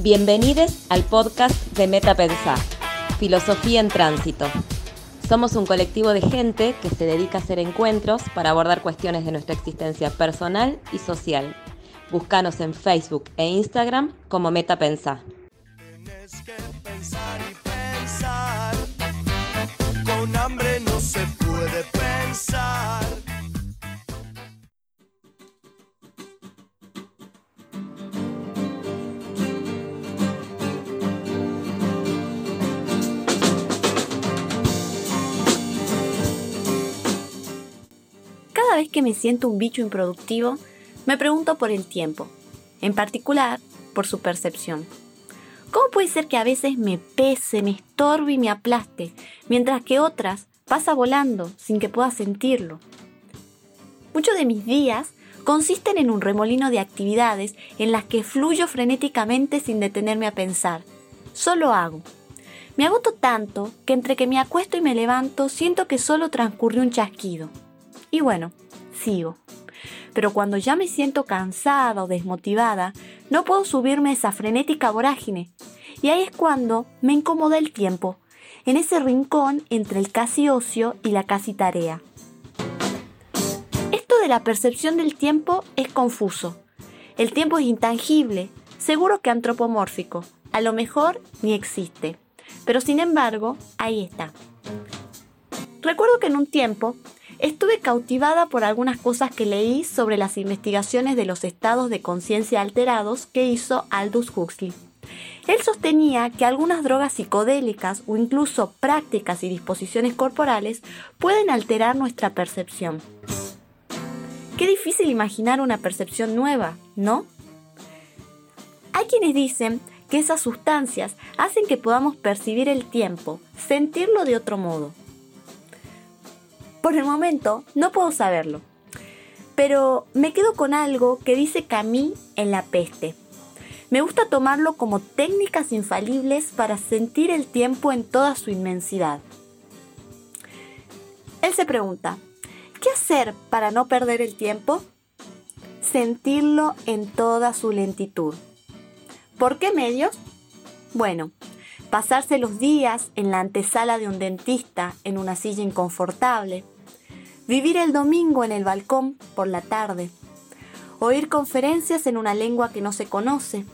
Bienvenidos al podcast de Meta Pensar, Filosofía en Tránsito. Somos un colectivo de gente que se dedica a hacer encuentros para abordar cuestiones de nuestra existencia personal y social. Búscanos en Facebook e Instagram como Meta Pensar. Tienes que pensar y pensar. Con hambre no se puede pensar. Vez que me siento un bicho improductivo, me pregunto por el tiempo, en particular por su percepción. ¿Cómo puede ser que a veces me pese, me estorbe y me aplaste, mientras que otras pasa volando sin que pueda sentirlo? Muchos de mis días consisten en un remolino de actividades en las que fluyo frenéticamente sin detenerme a pensar. Solo hago. Me agoto tanto que entre que me acuesto y me levanto siento que solo transcurrió un chasquido. Y bueno, Pero cuando ya me siento cansada o desmotivada, no puedo subirme esa frenética vorágine. Y ahí es cuando me incomoda el tiempo, en ese rincón entre el casi ocio y la casi tarea. Esto de la percepción del tiempo es confuso. El tiempo es intangible, seguro que antropomórfico, a lo mejor ni existe. Pero sin embargo, ahí está. Recuerdo que en un tiempo estuve cautivada por algunas cosas que leí sobre las investigaciones de los estados de conciencia alterados que hizo Aldous Huxley. Él sostenía que algunas drogas psicodélicas o incluso prácticas y disposiciones corporales pueden alterar nuestra percepción. Qué difícil imaginar una percepción nueva, ¿no? Hay quienes dicen que esas sustancias hacen que podamos percibir el tiempo, sentirlo de otro modo. Por el momento no puedo saberlo, pero me quedo con algo que dice Camille en La Peste. Me gusta tomarlo como técnicas infalibles para sentir el tiempo en toda su inmensidad. Él se pregunta, ¿qué hacer para no perder el tiempo? Sentirlo en toda su lentitud. ¿Por qué medios? Bueno, pasarse los días en la antesala de un dentista en una silla inconfortable, vivir el domingo en el balcón por la tarde, oír conferencias en una lengua que no se conoce,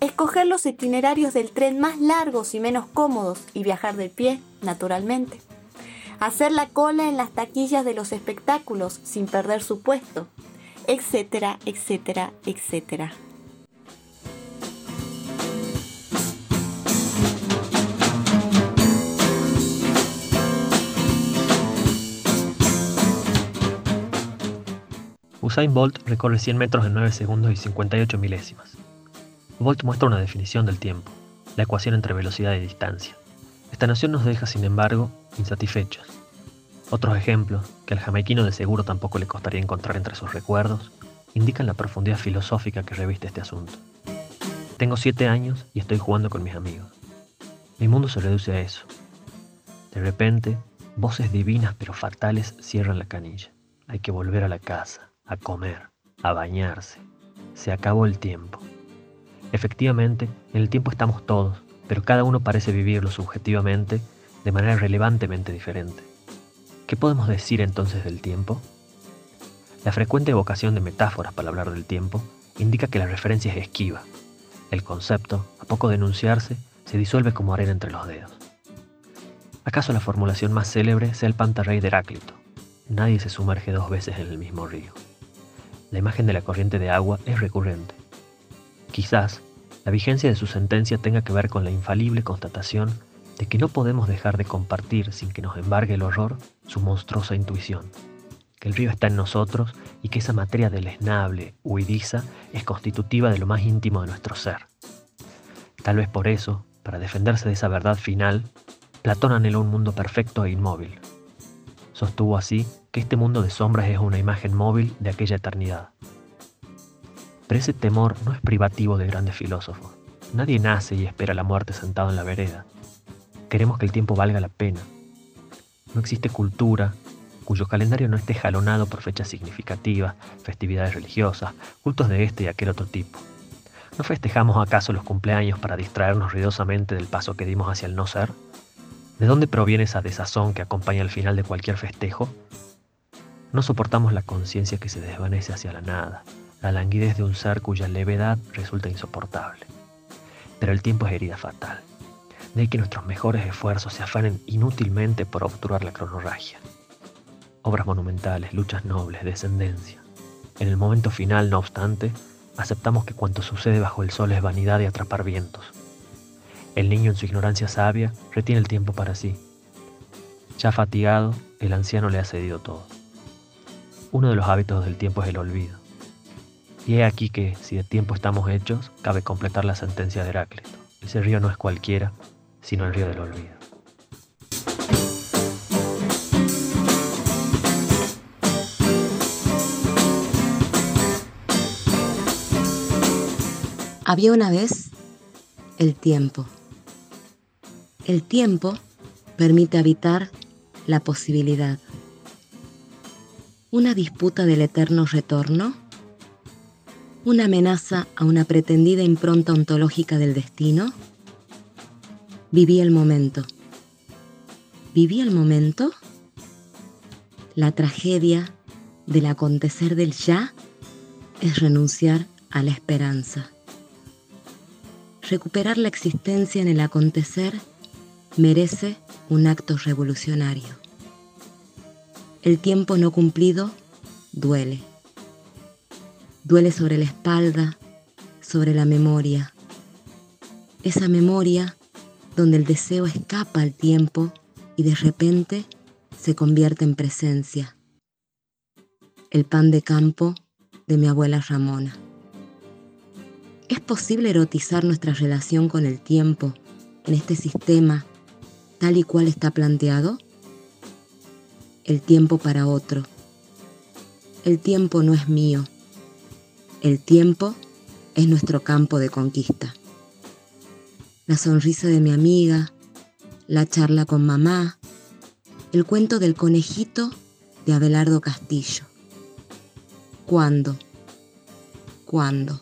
escoger los itinerarios del tren más largos y menos cómodos y viajar de pie, naturalmente, hacer la cola en las taquillas de los espectáculos sin perder su puesto, etcétera, etcétera, etcétera. Usain Bolt recorre 100 metros en 9 segundos y 58 milésimas. Bolt muestra una definición del tiempo, la ecuación entre velocidad y distancia. Esta noción nos deja, sin embargo, insatisfechos. Otros ejemplos, que al jamaiquino de seguro tampoco le costaría encontrar entre sus recuerdos, indican la profundidad filosófica que reviste este asunto. Tengo 7 años y estoy jugando con mis amigos. Mi mundo se reduce a eso. De repente, voces divinas pero fatales cierran la canilla. Hay que volver a la casa a comer, a bañarse. Se acabó el tiempo. Efectivamente, en el tiempo estamos todos, pero cada uno parece vivirlo subjetivamente de manera relevantemente diferente. ¿Qué podemos decir entonces del tiempo? La frecuente evocación de metáforas para hablar del tiempo indica que la referencia es esquiva. El concepto, a poco de enunciarse, se disuelve como arena entre los dedos. ¿Acaso la formulación más célebre sea el pantarrey de Heráclito? Nadie se sumerge dos veces en el mismo río la imagen de la corriente de agua es recurrente. Quizás la vigencia de su sentencia tenga que ver con la infalible constatación de que no podemos dejar de compartir sin que nos embargue el horror su monstruosa intuición, que el río está en nosotros y que esa materia deleznable, huidiza, es constitutiva de lo más íntimo de nuestro ser. Tal vez por eso, para defenderse de esa verdad final, Platón anheló un mundo perfecto e inmóvil. Sostuvo así que este mundo de sombras es una imagen móvil de aquella eternidad. Pero ese temor no es privativo de grandes filósofos. Nadie nace y espera la muerte sentado en la vereda. Queremos que el tiempo valga la pena. No existe cultura cuyo calendario no esté jalonado por fechas significativas, festividades religiosas, cultos de este y aquel otro tipo. ¿No festejamos acaso los cumpleaños para distraernos ruidosamente del paso que dimos hacia el no ser? ¿De dónde proviene esa desazón que acompaña al final de cualquier festejo? No soportamos la conciencia que se desvanece hacia la nada, la languidez de un ser cuya levedad resulta insoportable. Pero el tiempo es herida fatal. De ahí que nuestros mejores esfuerzos se afanen inútilmente por obturar la cronorragia. Obras monumentales, luchas nobles, descendencia. En el momento final, no obstante, aceptamos que cuanto sucede bajo el sol es vanidad y atrapar vientos. El niño en su ignorancia sabia retiene el tiempo para sí. Ya fatigado, el anciano le ha cedido todo. Uno de los hábitos del tiempo es el olvido. Y he aquí que, si de tiempo estamos hechos, cabe completar la sentencia de Heráclito. Ese río no es cualquiera, sino el río del olvido. Había una vez el tiempo. El tiempo permite habitar la posibilidad una disputa del eterno retorno, una amenaza a una pretendida impronta ontológica del destino. Viví el momento. ¿Viví el momento? La tragedia del acontecer del ya es renunciar a la esperanza. Recuperar la existencia en el acontecer merece un acto revolucionario. El tiempo no cumplido duele. Duele sobre la espalda, sobre la memoria. Esa memoria donde el deseo escapa al tiempo y de repente se convierte en presencia. El pan de campo de mi abuela Ramona. ¿Es posible erotizar nuestra relación con el tiempo en este sistema tal y cual está planteado? el tiempo para otro. El tiempo no es mío. El tiempo es nuestro campo de conquista. La sonrisa de mi amiga, la charla con mamá, el cuento del conejito de Abelardo Castillo. ¿Cuándo? ¿Cuándo?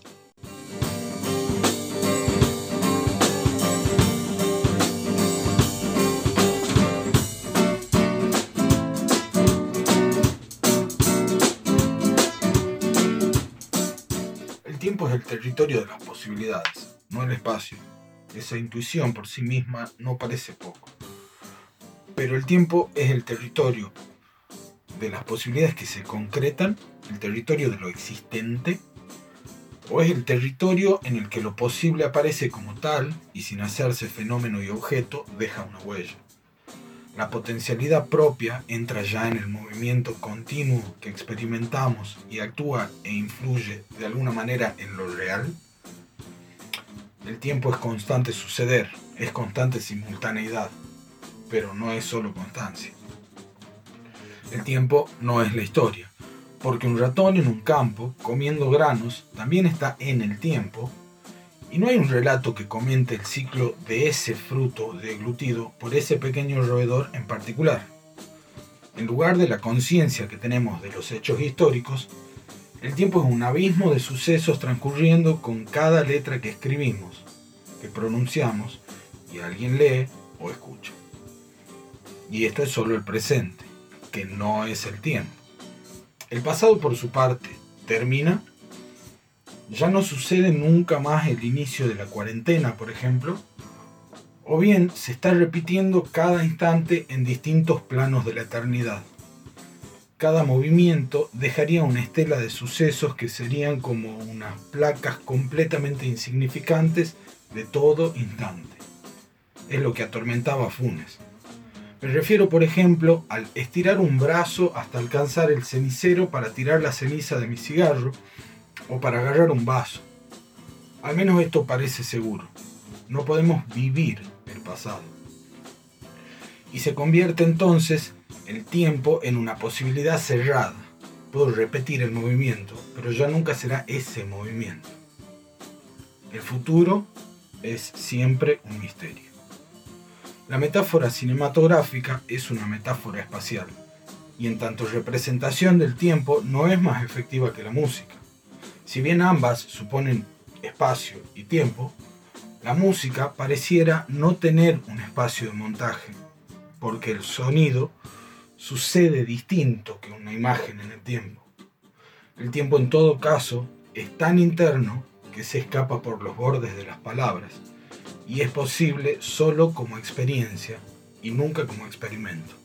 El territorio de las posibilidades, no el espacio. Esa intuición por sí misma no parece poco. Pero el tiempo es el territorio de las posibilidades que se concretan, el territorio de lo existente, o es el territorio en el que lo posible aparece como tal y sin hacerse fenómeno y objeto deja una huella. La potencialidad propia entra ya en el movimiento continuo que experimentamos y actúa e influye de alguna manera en lo real. El tiempo es constante suceder, es constante simultaneidad, pero no es solo constancia. El tiempo no es la historia, porque un ratón en un campo, comiendo granos, también está en el tiempo y no hay un relato que comente el ciclo de ese fruto deglutido por ese pequeño roedor en particular. En lugar de la conciencia que tenemos de los hechos históricos, el tiempo es un abismo de sucesos transcurriendo con cada letra que escribimos, que pronunciamos y alguien lee o escucha. Y esto es solo el presente, que no es el tiempo. El pasado, por su parte, termina ya no sucede nunca más el inicio de la cuarentena, por ejemplo, o bien se está repitiendo cada instante en distintos planos de la eternidad. Cada movimiento dejaría una estela de sucesos que serían como unas placas completamente insignificantes de todo instante. Es lo que atormentaba a Funes. Me refiero, por ejemplo, al estirar un brazo hasta alcanzar el cenicero para tirar la ceniza de mi cigarro, o para agarrar un vaso. Al menos esto parece seguro. No podemos vivir el pasado. Y se convierte entonces el tiempo en una posibilidad cerrada. Puedo repetir el movimiento, pero ya nunca será ese movimiento. El futuro es siempre un misterio. La metáfora cinematográfica es una metáfora espacial, y en tanto representación del tiempo no es más efectiva que la música. Si bien ambas suponen espacio y tiempo, la música pareciera no tener un espacio de montaje, porque el sonido sucede distinto que una imagen en el tiempo. El tiempo en todo caso es tan interno que se escapa por los bordes de las palabras y es posible solo como experiencia y nunca como experimento.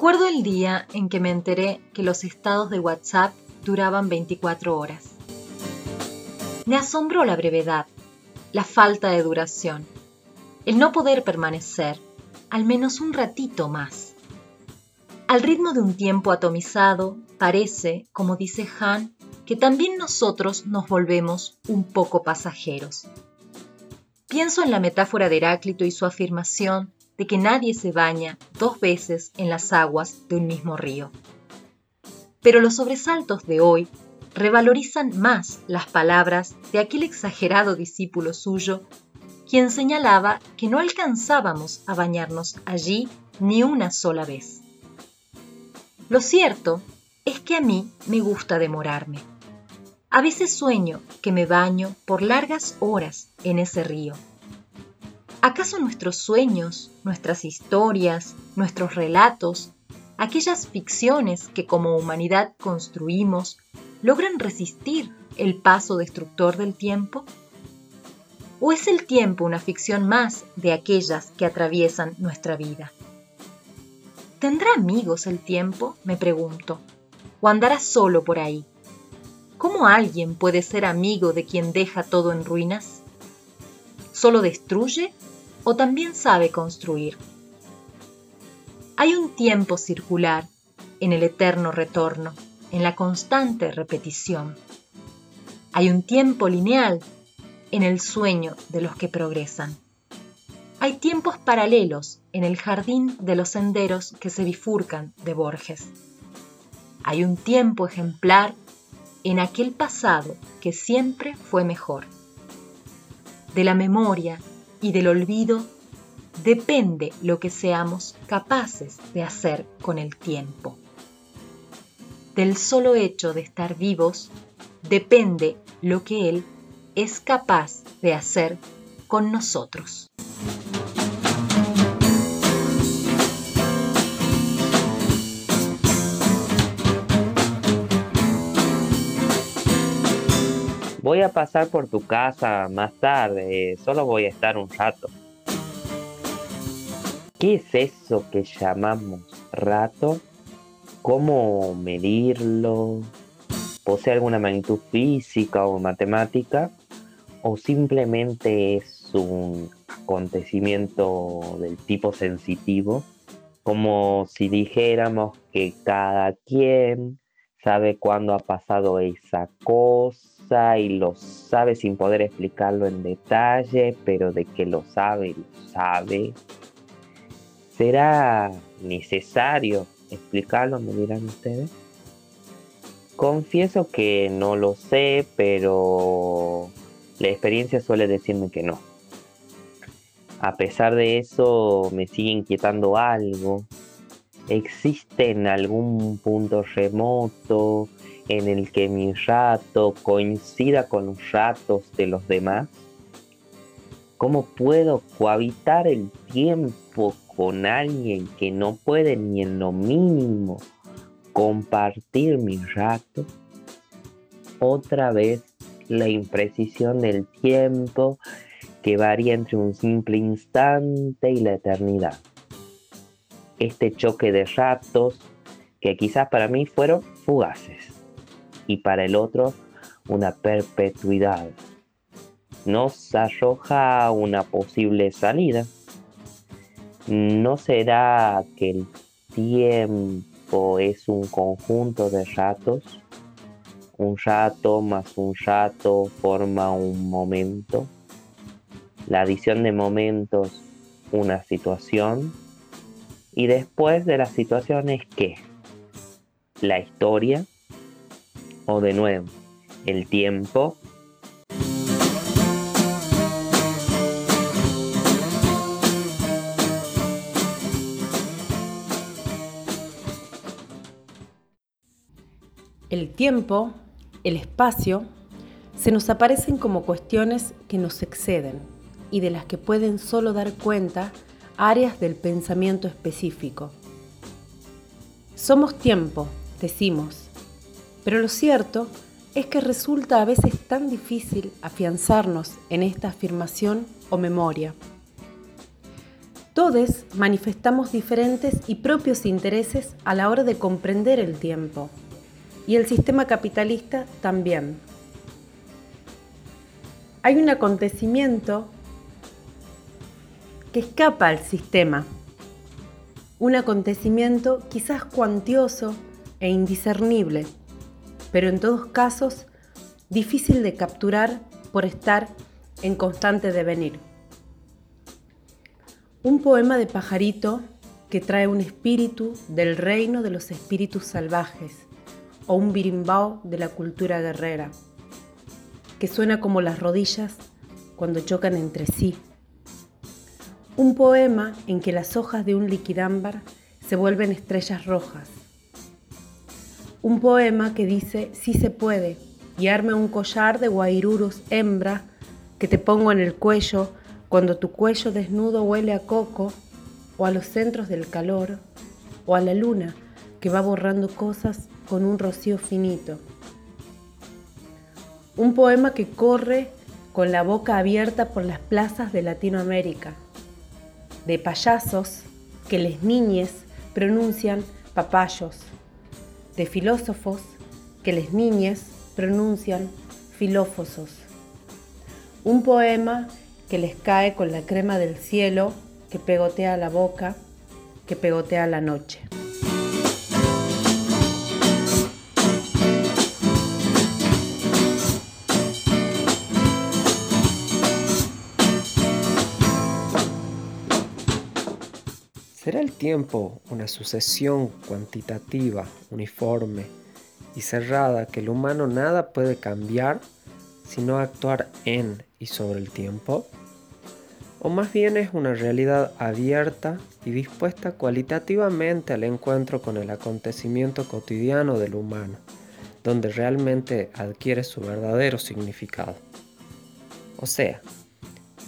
Recuerdo el día en que me enteré que los estados de WhatsApp duraban 24 horas. Me asombró la brevedad, la falta de duración, el no poder permanecer al menos un ratito más. Al ritmo de un tiempo atomizado, parece, como dice Han, que también nosotros nos volvemos un poco pasajeros. Pienso en la metáfora de Heráclito y su afirmación de que nadie se baña dos veces en las aguas de un mismo río. Pero los sobresaltos de hoy revalorizan más las palabras de aquel exagerado discípulo suyo, quien señalaba que no alcanzábamos a bañarnos allí ni una sola vez. Lo cierto es que a mí me gusta demorarme. A veces sueño que me baño por largas horas en ese río ¿Acaso nuestros sueños, nuestras historias, nuestros relatos, aquellas ficciones que como humanidad construimos, logran resistir el paso destructor del tiempo? ¿O es el tiempo una ficción más de aquellas que atraviesan nuestra vida? ¿Tendrá amigos el tiempo? me pregunto. ¿O andará solo por ahí? ¿Cómo alguien puede ser amigo de quien deja todo en ruinas? ¿Solo destruye o también sabe construir. Hay un tiempo circular en el eterno retorno, en la constante repetición. Hay un tiempo lineal en el sueño de los que progresan. Hay tiempos paralelos en el jardín de los senderos que se bifurcan de Borges. Hay un tiempo ejemplar en aquel pasado que siempre fue mejor. De la memoria y del olvido depende lo que seamos capaces de hacer con el tiempo. Del solo hecho de estar vivos depende lo que Él es capaz de hacer con nosotros. Voy a pasar por tu casa más tarde, solo voy a estar un rato. ¿Qué es eso que llamamos rato? ¿Cómo medirlo? ¿Posee alguna magnitud física o matemática? ¿O simplemente es un acontecimiento del tipo sensitivo? Como si dijéramos que cada quien sabe cuándo ha pasado esa cosa y lo sabe sin poder explicarlo en detalle, pero de que lo sabe, lo sabe. ¿Será necesario explicarlo, me dirán ustedes? Confieso que no lo sé, pero la experiencia suele decirme que no. A pesar de eso, me sigue inquietando algo. ¿Existe en algún punto remoto en el que mi rato coincida con los ratos de los demás? ¿Cómo puedo cohabitar el tiempo con alguien que no puede ni en lo mínimo compartir mi rato? Otra vez la imprecisión del tiempo que varía entre un simple instante y la eternidad. Este choque de ratos que quizás para mí fueron fugaces y para el otro una perpetuidad. Nos arroja una posible salida. ¿No será que el tiempo es un conjunto de ratos? Un rato más un rato forma un momento. La adición de momentos, una situación. Y después de la situación es qué? La historia o de nuevo el tiempo. El tiempo, el espacio, se nos aparecen como cuestiones que nos exceden y de las que pueden solo dar cuenta áreas del pensamiento específico. Somos tiempo, decimos, pero lo cierto es que resulta a veces tan difícil afianzarnos en esta afirmación o memoria. Todos manifestamos diferentes y propios intereses a la hora de comprender el tiempo, y el sistema capitalista también. Hay un acontecimiento que escapa al sistema, un acontecimiento quizás cuantioso e indiscernible, pero en todos casos difícil de capturar por estar en constante devenir. Un poema de pajarito que trae un espíritu del reino de los espíritus salvajes o un birimbao de la cultura guerrera, que suena como las rodillas cuando chocan entre sí. Un poema en que las hojas de un liquidámbar se vuelven estrellas rojas un poema que dice sí se puede y arme un collar de guairurus hembra que te pongo en el cuello cuando tu cuello desnudo huele a coco o a los centros del calor o a la luna que va borrando cosas con un rocío finito. Un poema que corre con la boca abierta por las plazas de Latinoamérica, de payasos que les niñes pronuncian papayos de filósofos que les niñes pronuncian filófosos. Un poema que les cae con la crema del cielo que pegotea la boca, que pegotea la noche. El tiempo una sucesión cuantitativa, uniforme y cerrada que el humano nada puede cambiar sino actuar en y sobre el tiempo? ¿O más bien es una realidad abierta y dispuesta cualitativamente al encuentro con el acontecimiento cotidiano del humano, donde realmente adquiere su verdadero significado? O sea,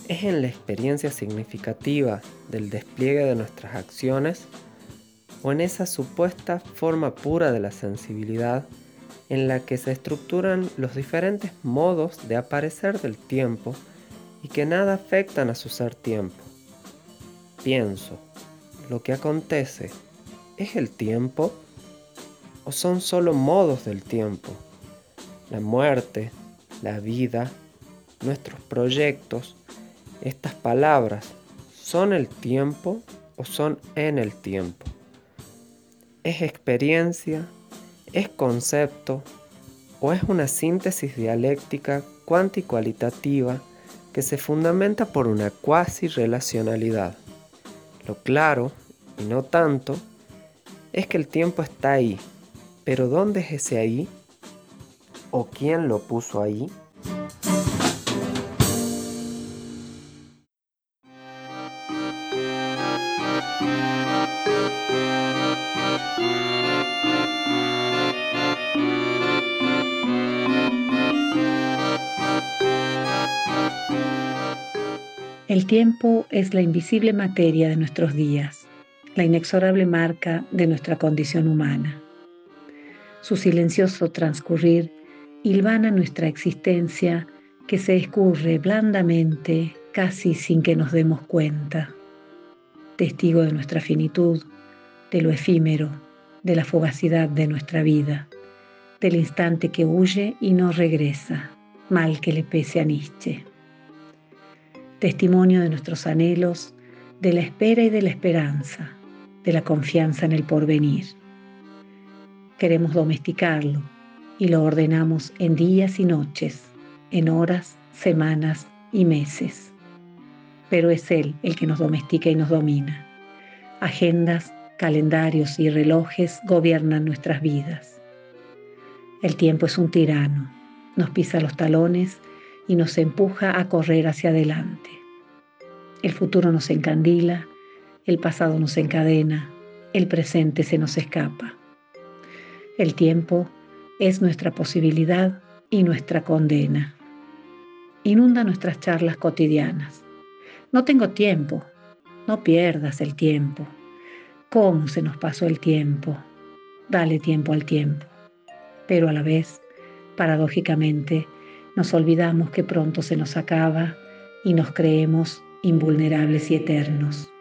es en la experiencia significativa del despliegue de nuestras acciones o en esa supuesta forma pura de la sensibilidad en la que se estructuran los diferentes modos de aparecer del tiempo y que nada afectan a su ser tiempo. Pienso, lo que acontece es el tiempo o son solo modos del tiempo, la muerte, la vida, nuestros proyectos, estas palabras son el tiempo o son en el tiempo. Es experiencia, es concepto o es una síntesis dialéctica cuanticualitativa que se fundamenta por una cuasi relacionalidad. Lo claro, y no tanto, es que el tiempo está ahí, pero ¿dónde es ese ahí? ¿O quién lo puso ahí? Es la invisible materia de nuestros días, la inexorable marca de nuestra condición humana. Su silencioso transcurrir hilvana nuestra existencia que se escurre blandamente, casi sin que nos demos cuenta. Testigo de nuestra finitud, de lo efímero, de la fugacidad de nuestra vida, del instante que huye y no regresa, mal que le pese a Nietzsche testimonio de nuestros anhelos, de la espera y de la esperanza, de la confianza en el porvenir. Queremos domesticarlo y lo ordenamos en días y noches, en horas, semanas y meses. Pero es Él el que nos domestica y nos domina. Agendas, calendarios y relojes gobiernan nuestras vidas. El tiempo es un tirano, nos pisa los talones y nos empuja a correr hacia adelante. El futuro nos encandila, el pasado nos encadena, el presente se nos escapa. El tiempo Es nuestra posibilidad y nuestra condena. Inunda nuestras charlas cotidianas. No tengo tiempo. No pierdas el tiempo. ¿Cómo se nos pasó el tiempo? Dale tiempo al tiempo. Pero a la vez, paradójicamente, nos olvidamos que pronto se nos acaba y nos creemos invulnerables y eternos.